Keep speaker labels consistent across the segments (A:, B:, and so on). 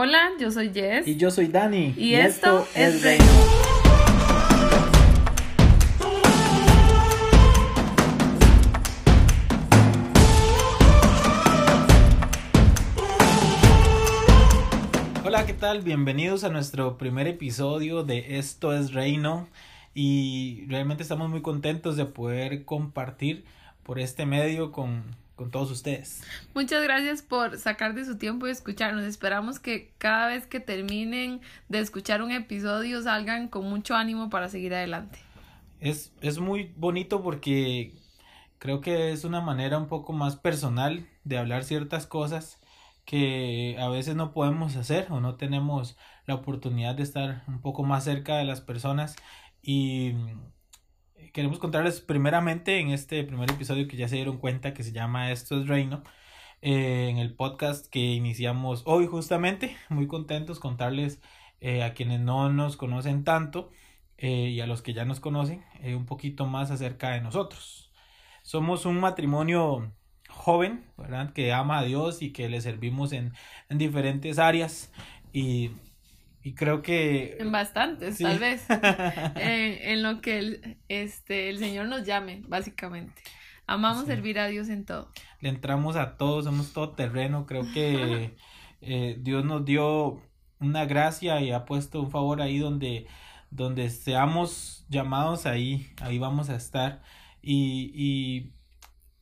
A: Hola, yo soy Jess.
B: Y yo soy Dani.
A: Y, esto, es Reino.
B: Hola, ¿qué tal? Bienvenidos a nuestro primer episodio de Esto es Reino. Y realmente estamos muy contentos de poder compartir por este medio con, con todos ustedes.
A: Muchas gracias por sacar de su tiempo y escucharnos. Esperamos que cada vez que terminen de escuchar un episodio salgan con mucho ánimo para seguir adelante.
B: Es, es muy bonito porque creo que es una manera un poco más personal de hablar ciertas cosas que a veces no podemos hacer o no tenemos la oportunidad de estar un poco más cerca de las personas y queremos contarles primeramente en este primer episodio que ya se dieron cuenta que se llama Esto es Reino, eh, en el podcast que iniciamos hoy justamente, muy contentos contarles eh, a quienes no nos conocen tanto eh, y a los que ya nos conocen un poquito más acerca de nosotros. Somos un matrimonio joven, ¿verdad? Que ama a Dios y que le servimos en, en diferentes áreas y, y, creo que...
A: En bastantes, tal vez. eh, en lo que el, este, el Señor nos llame, básicamente. Amamos sí. servir a Dios en todo.
B: Le entramos a todos, somos todo terreno. Creo que eh, Dios nos dio una gracia y ha puesto un favor ahí donde, donde seamos llamados ahí, ahí vamos a estar. Y, y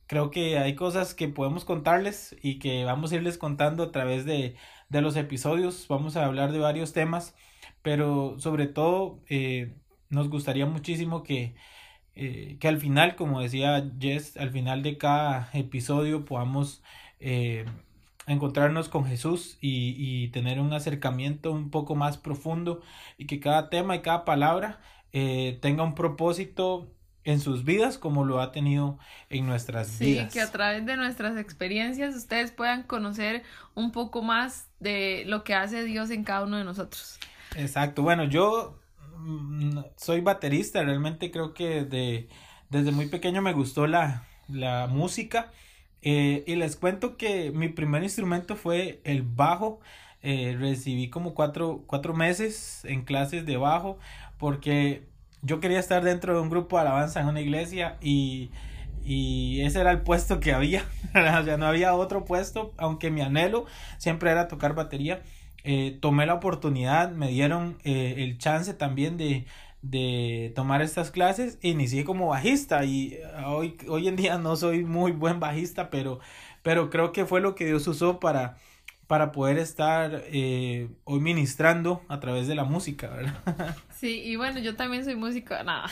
B: creo que hay cosas que podemos contarles y que vamos a irles contando a través de, de los episodios. Vamos a hablar de varios temas, pero sobre todo eh, nos gustaría muchísimo que, eh, que al final, como decía Jess, al final de cada episodio podamos eh, encontrarnos con Jesús y, y, tener un acercamiento un poco más profundo y que cada tema y cada palabra tenga un propósito en sus vidas como lo ha tenido en nuestras
A: sí,
B: vidas.
A: Sí, que a través de nuestras experiencias ustedes puedan conocer un poco más de lo que hace Dios en cada uno de nosotros.
B: Exacto, bueno, yo mm, soy baterista, realmente creo que de, desde muy pequeño me gustó la, la música eh, y les cuento que mi primer instrumento fue el bajo. Eh, recibí como cuatro, cuatro meses en clases de bajo porque yo quería estar dentro de un grupo de alabanza en una iglesia y, y ese era el puesto que había, o sea, no había otro puesto, aunque mi anhelo siempre era tocar batería. Eh, tomé la oportunidad, me dieron eh, el chance también de, de tomar estas clases, inicié como bajista y hoy, hoy en día no soy muy buen bajista, pero, pero creo que fue lo que Dios usó para, para poder estar eh, hoy ministrando a través de la música, ¿verdad?
A: Sí, y bueno, yo también soy músico, nada,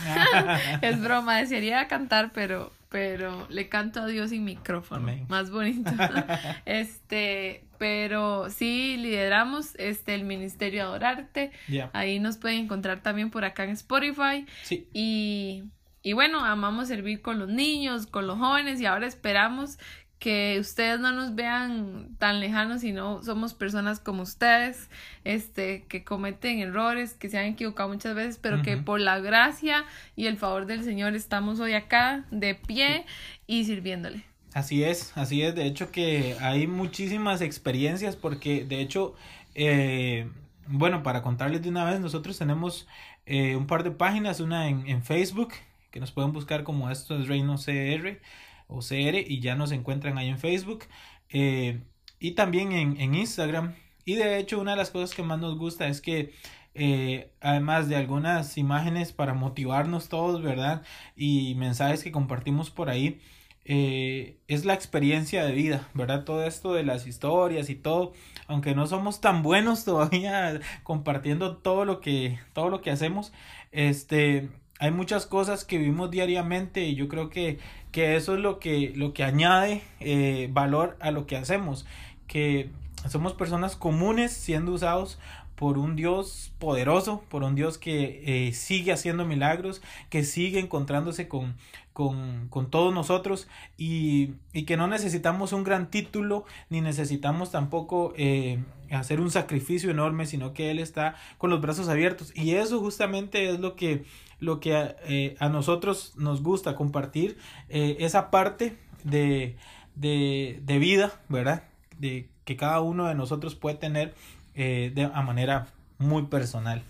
A: es broma, desearía cantar, pero, pero le canto a Dios sin micrófono, Amén. más bonito, este, pero sí lideramos este el Ministerio Adorarte, yeah. ahí nos pueden encontrar también por acá en Spotify,
B: sí.
A: y, y bueno, amamos servir con los niños, con los jóvenes, y ahora esperamos que ustedes no nos vean tan lejanos, sino somos personas como ustedes, este, que cometen errores, que se han equivocado muchas veces, pero uh -huh. que por la gracia y el favor del Señor estamos hoy acá de pie y sirviéndole.
B: Así es, así es, de hecho que hay muchísimas experiencias porque de hecho, eh, bueno, para contarles de una vez, nosotros tenemos eh, un par de páginas, una en, en Facebook, que nos pueden buscar como esto es Reino CR, o CR y ya nos encuentran ahí en Facebook eh, y también en, en, Instagram. Y de hecho una de las cosas que más nos gusta es que eh, además de algunas imágenes para motivarnos todos, ¿verdad? Y mensajes que compartimos por ahí, eh, es la experiencia de vida, ¿verdad? Todo esto de las historias y todo, aunque no somos tan buenos todavía compartiendo todo lo que, todo lo que hacemos, este hay muchas cosas que vivimos diariamente y yo creo que, que eso es lo que, lo que añade eh, valor a lo que hacemos, que somos personas comunes siendo usados por un Dios poderoso, por un Dios que eh, sigue haciendo milagros, que sigue encontrándose con, con, todos nosotros y, y, que no necesitamos un gran título ni necesitamos tampoco eh, hacer un sacrificio enorme, sino que Él está con los brazos abiertos y eso justamente es lo que, lo que eh, a nosotros nos gusta compartir, esa parte de, de, de vida, ¿verdad? De que cada uno de nosotros puede tener eh, de a manera muy personal.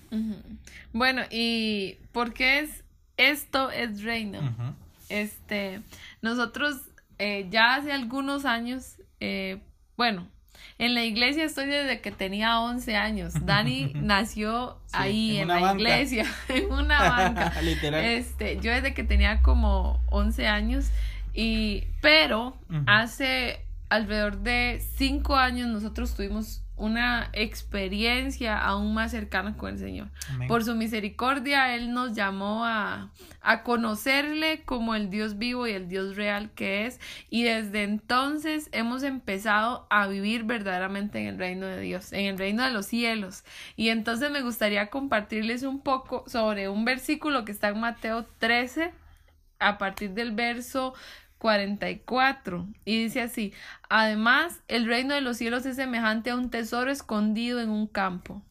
A: Bueno, ¿y por qué es esto es reino? Este, nosotros eh, ya hace algunos años, eh, bueno, en la iglesia estoy desde que tenía 11 años. Dani nació ahí en, la iglesia, en una banca. Literal. Este, yo desde que tenía como 11 años y pero hace alrededor de 5 años nosotros tuvimos una experiencia aún más cercana con el Señor. Por su misericordia, Él nos llamó a, a, conocerle como el Dios vivo y el Dios real que es. Y desde entonces hemos empezado a vivir verdaderamente en el reino de Dios, en el reino de los cielos. Y entonces me gustaría compartirles un poco sobre un versículo que está en Mateo 13, a partir del verso 44 y dice así, además el reino de los cielos es semejante a un tesoro escondido en un campo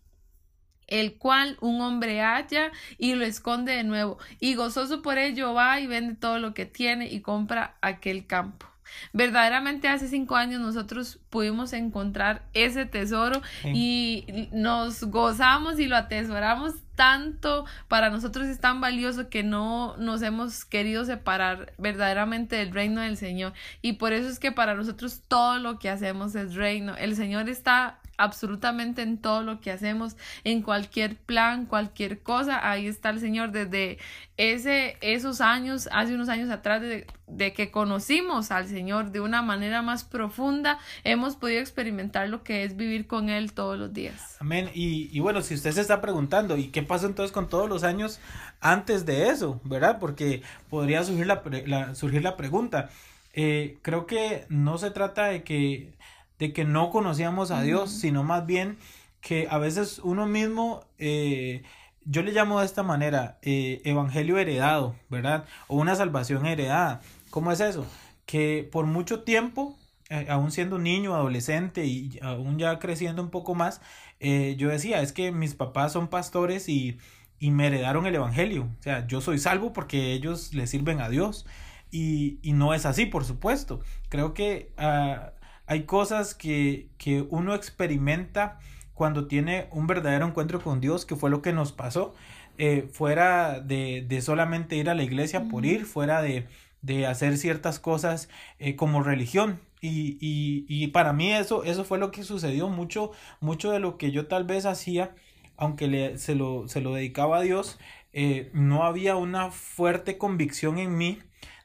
A: el cual un hombre halla y lo esconde de nuevo, y gozoso por ello va y vende todo lo que tiene y compra aquel campo. Verdaderamente hace cinco años nosotros pudimos encontrar ese tesoro y nos gozamos y lo atesoramos tanto, para nosotros es tan valioso que no nos hemos querido separar verdaderamente del reino del Señor. Y por eso es que para nosotros todo lo que hacemos es reino. El Señor está absolutamente en todo lo que hacemos, en cualquier plan, cualquier cosa, ahí está el Señor desde ese, esos años, hace unos años atrás de, de, que conocimos al Señor de una manera más profunda, hemos podido experimentar lo que es vivir con Él todos los días.
B: Amén. Y, y bueno, si usted se está preguntando, ¿y qué pasó entonces con todos los años antes de eso? ¿Verdad? Porque podría surgir la, surgir la pregunta. Eh, creo que no se trata de que de que no conocíamos a Dios, sino más bien que a veces uno mismo, eh, yo le llamo de esta manera, eh, evangelio heredado, ¿verdad? O una salvación heredada. ¿Cómo es eso? Que por mucho tiempo, eh, aún siendo niño, adolescente y aún ya creciendo un poco más, yo decía, es que mis papás son pastores y, y me heredaron el evangelio. O sea, yo soy salvo porque ellos le sirven a Dios. Y, y no es así, por supuesto. Creo que uh, hay cosas que, que uno experimenta cuando tiene un verdadero encuentro con Dios, que fue lo que nos pasó, eh, fuera de, de, solamente ir a la iglesia por ir, fuera de, de hacer ciertas cosas eh, como religión. Y, y, y, para mí eso, eso fue lo que sucedió, mucho, mucho de lo que yo tal vez hacía, aunque le, se, lo, se lo dedicaba a Dios, eh, no había una fuerte convicción en mí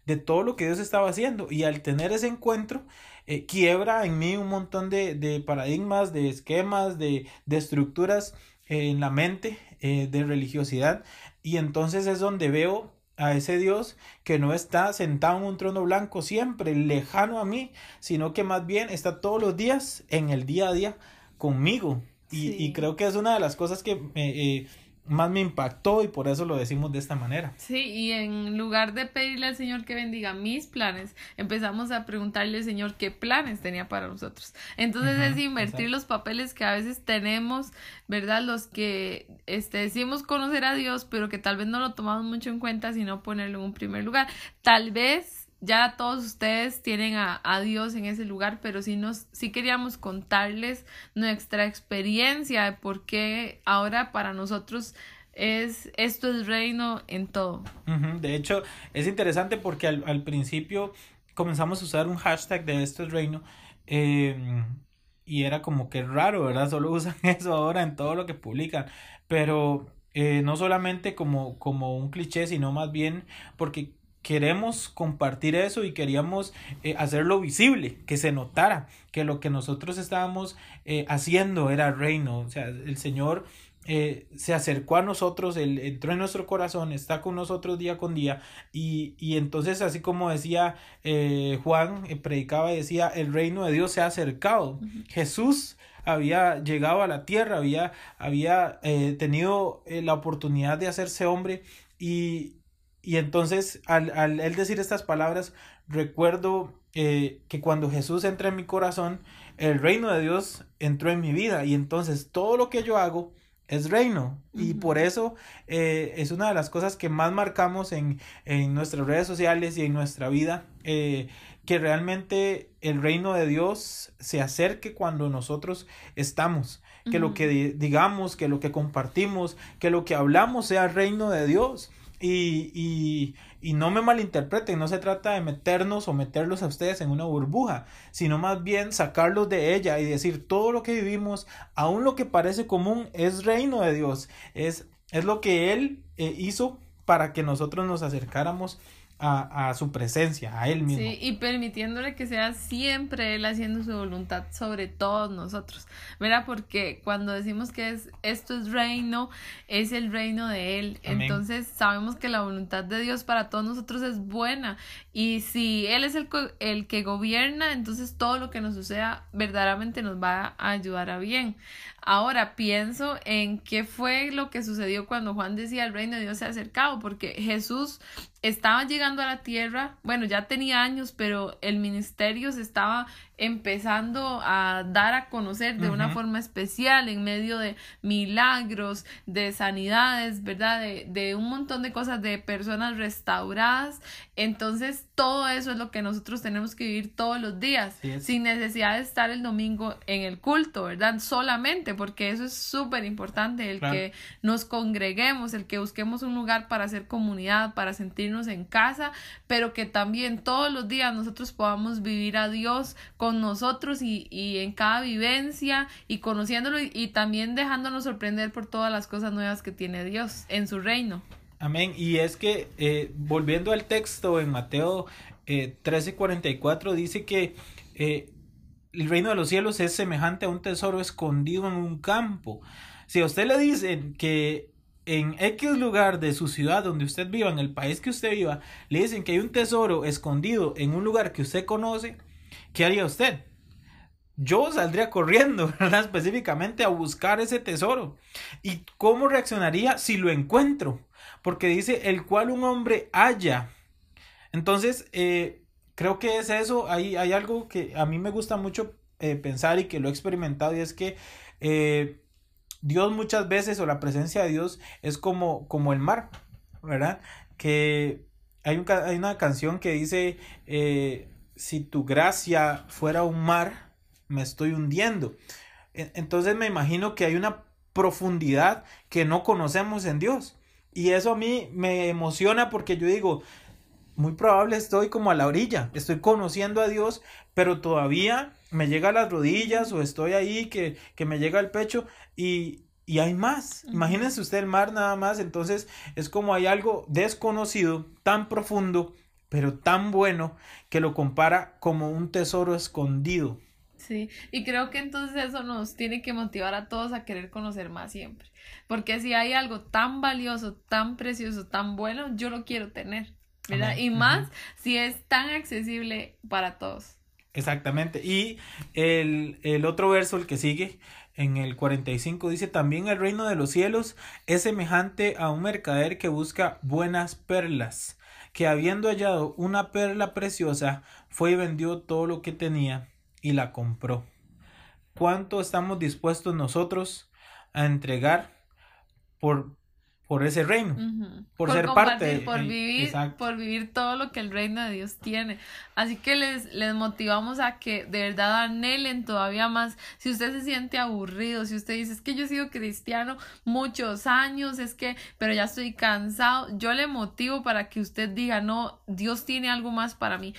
B: de todo lo que Dios estaba haciendo. Y al tener ese encuentro, eh, quiebra en mí un montón de, de paradigmas, de esquemas, de, de estructuras eh, en la mente eh, de religiosidad. Y entonces es donde veo a ese Dios que no está sentado en un trono blanco siempre, lejano a mí, sino que más bien está todos los días en el día a día conmigo. Y, y creo que es una de las cosas que eh, más me impactó y por eso lo decimos de esta manera.
A: Sí, y en lugar de pedirle al Señor que bendiga mis planes, empezamos a preguntarle al Señor qué planes tenía para nosotros. Entonces es invertir los papeles que a veces tenemos, ¿verdad? Los que este, decimos conocer a Dios, pero que tal vez no lo tomamos mucho en cuenta, sino ponerlo en un primer lugar. Tal vez ya todos ustedes tienen a, a, Dios en ese lugar, pero sí, nos, sí queríamos contarles nuestra experiencia de por qué ahora para nosotros es esto es reino en todo.
B: De hecho, es interesante porque al, al, principio comenzamos a usar un hashtag de esto es reino eh, y era como que raro, ¿verdad? Solo usan eso ahora en todo lo que publican, pero eh, no solamente como, como un cliché, sino más bien porque queremos compartir eso y queríamos eh, hacerlo visible, que se notara que lo que nosotros estábamos eh, haciendo era reino, o sea, el Señor eh, se acercó a nosotros, él entró en nuestro corazón, está con nosotros día con día. Y, y entonces así como decía Juan, predicaba y decía, el reino de Dios se ha acercado, Jesús había llegado a la tierra, había, había tenido la oportunidad de hacerse hombre y, y entonces, al, al él decir estas palabras, recuerdo eh, que cuando Jesús entra en mi corazón, el reino de Dios entró en mi vida. Y entonces todo lo que yo hago es reino. Y por eso eh, es una de las cosas que más marcamos en, en nuestras redes sociales y en nuestra vida. Eh, que realmente el reino de Dios se acerque cuando nosotros estamos. que lo que digamos, que lo que compartimos, que lo que hablamos sea el reino de Dios. Y, y, y, no me malinterpreten, no se trata de meternos o meterlos a ustedes en una burbuja, sino más bien sacarlos de ella y decir todo lo que vivimos, aun lo que parece común, es reino de Dios, es, es lo que Él eh, hizo para que nosotros nos acercáramos a, a, su presencia, a Él mismo.
A: Sí, y permitiéndole que sea siempre Él haciendo su voluntad sobre todos nosotros, ¿verdad? Porque cuando decimos que es, esto es reino, es el reino de Él. Entonces sabemos que la voluntad de Dios para todos nosotros es buena. Y si Él es el, el que gobierna, entonces todo lo que nos suceda verdaderamente nos va a ayudar a bien. Ahora pienso en qué fue lo que sucedió cuando Juan decía el reino de Dios se ha acercado, porque Jesús estaba llegando a la tierra, bueno, ya tenía años, pero el ministerio se estaba empezando a dar a conocer de una forma especial en medio de milagros, de sanidades, ¿verdad? De, de, un montón de cosas, de personas restauradas. Entonces, todo eso es lo que nosotros tenemos que vivir todos los días, sin necesidad de estar el domingo en el culto, ¿verdad? Solamente, porque eso es súper importante, el que nos congreguemos, el que busquemos un lugar para hacer comunidad, para sentirnos en casa, pero que también todos los días nosotros podamos vivir a Dios con nosotros y, en cada vivencia y conociéndolo y, también dejándonos sorprender por todas las cosas nuevas que tiene Dios en su reino.
B: Amén. Y es que eh, volviendo al texto en Mateo eh, 13:44 dice que eh, el reino de los cielos es semejante a un tesoro escondido en un campo. Si a usted le dicen que en X lugar de su ciudad donde usted viva, en el país que usted viva, le dicen que hay un tesoro escondido en un lugar que usted conoce, ¿qué haría usted? Yo saldría corriendo, ¿verdad? Específicamente a buscar ese tesoro. ¿Y cómo reaccionaría si lo encuentro? Porque dice, el cual un hombre haya. Entonces, eh, creo que es eso. Hay, hay algo que a mí me gusta mucho eh, pensar y que lo he experimentado y es que eh, Dios muchas veces o la presencia de Dios es como, como el mar, ¿verdad? Que hay, un, hay una canción que dice si tu gracia fuera un mar, me estoy hundiendo. Entonces me imagino que hay una profundidad que no conocemos en Dios. Y eso a mí me emociona porque yo digo, muy probable estoy como a la orilla, estoy conociendo a Dios, pero todavía me llega a las rodillas o estoy ahí que, que me llega al pecho y, y hay más. Imagínense usted el mar nada más, entonces es como hay algo desconocido, tan profundo, pero tan bueno que lo compara como un tesoro escondido.
A: Sí, y creo que entonces eso nos tiene que motivar a todos a querer conocer más siempre, porque si hay algo tan valioso, tan precioso, tan bueno, yo lo quiero tener, ¿verdad? Y más si es tan accesible para todos.
B: Exactamente, y el, el otro verso, el que sigue, en el 45 dice, también el reino de los cielos es semejante a un mercader que busca buenas perlas que habiendo hallado una perla preciosa, fue y vendió todo lo que tenía y la compró. ¿Cuánto estamos dispuestos nosotros a entregar por por ese reino, por, ser parte,
A: por vivir, por vivir todo lo que el reino de Dios tiene. Así que les, les motivamos a que de verdad anhelen todavía más. Si usted se siente aburrido, si usted dice es que yo he sido cristiano muchos años, es que, pero ya estoy cansado, yo le motivo para que usted diga, no, Dios tiene algo más para mí.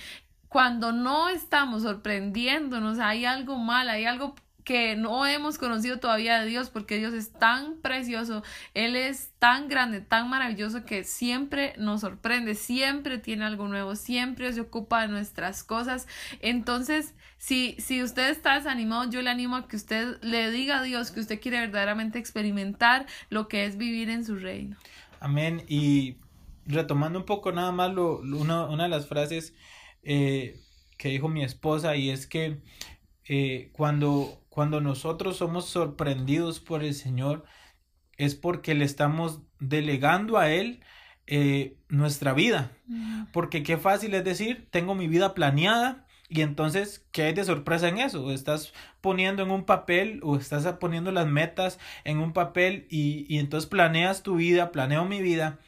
A: Cuando no estamos sorprendiéndonos, hay algo mal, hay algo que no hemos conocido todavía de Dios porque Dios es tan precioso, Él es tan grande, tan maravilloso que siempre nos sorprende, siempre tiene algo nuevo, siempre se ocupa de nuestras cosas. Entonces, si, si usted está desanimado, yo le animo a que usted le diga a Dios que usted quiere verdaderamente experimentar lo que es vivir en su reino.
B: Amén. Y retomando un poco nada más lo, una, una de las frases eh, que dijo mi esposa y es que eh, cuando cuando nosotros somos sorprendidos por el Señor, es porque le estamos delegando a Él eh, nuestra vida. Porque qué fácil es decir, tengo mi vida planeada y entonces, ¿qué hay de sorpresa en eso? Estás poniendo en un papel o estás poniendo las metas en un papel y, y entonces planeas tu vida, planeo mi vida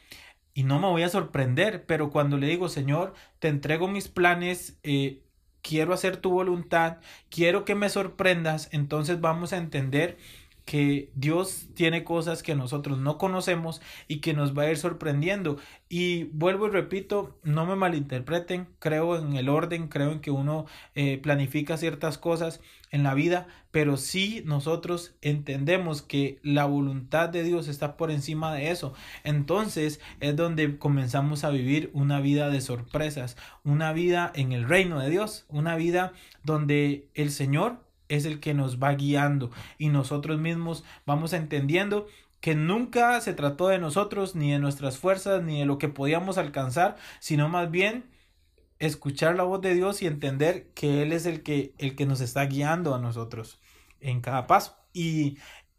B: y no me voy a sorprender, pero cuando le digo, Señor, te entrego mis planes, eh, quiero hacer tu voluntad, quiero que me sorprendas, entonces vamos a entender que Dios tiene cosas que nosotros no conocemos y que nos va a ir sorprendiendo. Y vuelvo y repito, no me malinterpreten, creo en el orden, creo en que uno eh, planifica ciertas cosas en la vida, pero si nosotros entendemos que la voluntad de Dios está por encima de eso. Entonces es donde comenzamos a vivir una vida de sorpresas, una vida en el reino de Dios, una vida donde el Señor es el que nos va guiando y nosotros mismos vamos entendiendo que nunca se trató de nosotros, ni de nuestras fuerzas, ni de lo que podíamos alcanzar, sino más bien escuchar la voz de Dios y entender que Él es el que, el que nos está guiando a nosotros en cada paso. Y,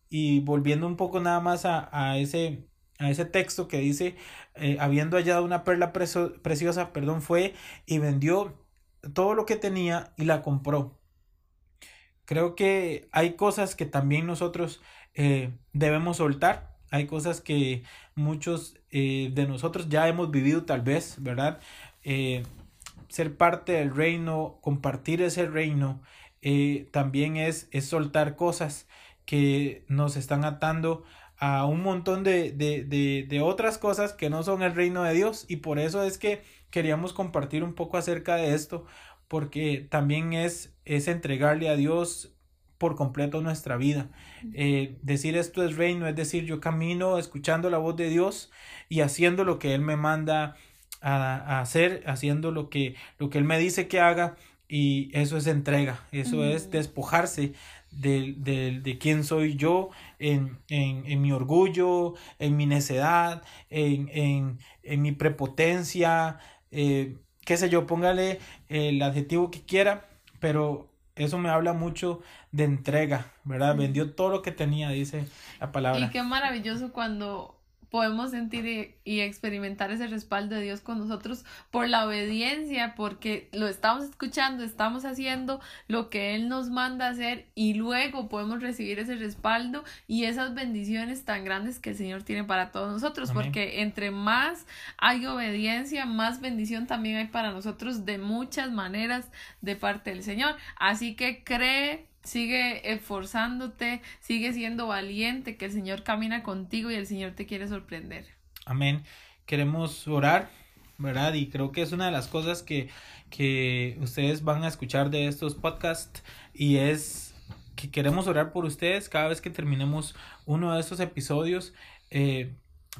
B: y volviendo un poco nada más a, a ese, a ese texto que dice, eh, habiendo hallado una perla preciosa, perdón, fue y vendió todo lo que tenía y la compró Creo que hay cosas que también nosotros eh, debemos soltar. Hay cosas que muchos eh, de nosotros ya hemos vivido tal vez, ¿verdad? Eh, ser parte del reino, compartir ese reino, también es, es soltar cosas que nos están atando a un montón de, de, de, de, otras cosas que no son el reino de Dios y por eso es que queríamos compartir un poco acerca de esto porque también es, es entregarle a Dios por completo nuestra vida. Eh, decir esto es reino, es decir, yo camino escuchando la voz de Dios y haciendo lo que Él me manda a, hacer, haciendo lo que, lo que Él me dice que haga y eso es entrega, eso es despojarse de, de, de, quién soy yo en, en, en, mi orgullo, en mi necedad, en, en, en mi prepotencia, eh, qué sé yo, póngale el adjetivo que quiera, pero eso me habla mucho de entrega, ¿verdad? Vendió todo lo que tenía, dice la palabra.
A: Y qué maravilloso cuando podemos sentir y, experimentar ese respaldo de Dios con nosotros por la obediencia, porque lo estamos escuchando, estamos haciendo lo que Él nos manda hacer y luego podemos recibir ese respaldo y esas bendiciones tan grandes que el Señor tiene para todos nosotros, porque entre más hay obediencia, más bendición también hay para nosotros de muchas maneras de parte del Señor. Así que cree Sigue esforzándote, sigue siendo valiente, que el Señor camina contigo y el Señor te quiere sorprender.
B: Amén. Queremos orar, ¿verdad? Y creo que es una de las cosas que, que ustedes van a escuchar de estos podcasts y es que queremos orar por ustedes cada vez que terminemos uno de estos episodios. Eh,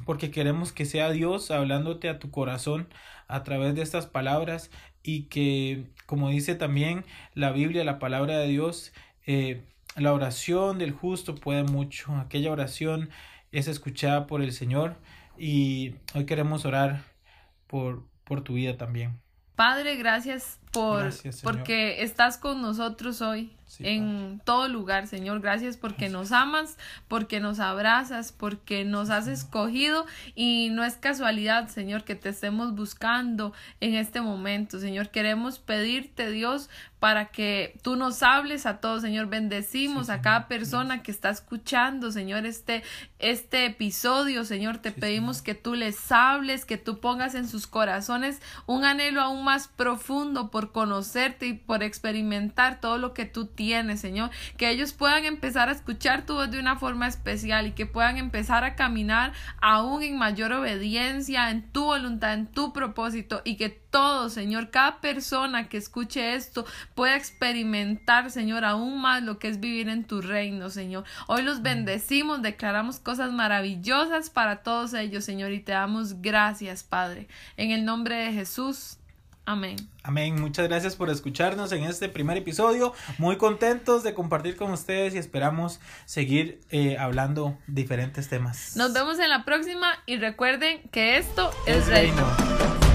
B: porque queremos que sea Dios hablándote a tu corazón a través de estas palabras y que, como dice también la Biblia, la palabra de Dios, eh, la oración del justo puede mucho. Aquella oración es escuchada por el Señor y hoy queremos orar por, por tu vida también.
A: Padre, gracias por porque estás con nosotros hoy en todo lugar, Señor. Gracias porque nos amas, porque nos abrazas, porque nos has escogido y no es casualidad, Señor, que te estemos buscando en este momento, Señor. Queremos pedirte, Dios, para que tú nos hables a todos, Señor. Bendecimos a cada persona que está escuchando, Señor, este, este episodio, Señor. Te pedimos que tú les hables, que tú pongas en sus corazones un anhelo aún más profundo por conocerte y por experimentar todo lo que tú tienes, Señor. Que ellos puedan empezar a escuchar tu voz de una forma especial y que puedan empezar a caminar aún en mayor obediencia en tu voluntad, en tu propósito y que todo, Señor, cada persona que escuche esto pueda experimentar, Señor, aún más lo que es vivir en tu reino, Señor. Hoy los bendecimos, declaramos cosas maravillosas para todos ellos, Señor, y te damos gracias, Padre. En el nombre de Jesús. Amén.
B: Amén. Muchas gracias por escucharnos en este primer episodio. Muy contentos de compartir con ustedes y esperamos seguir eh, hablando diferentes temas.
A: Nos vemos en la próxima y recuerden que esto es, reino.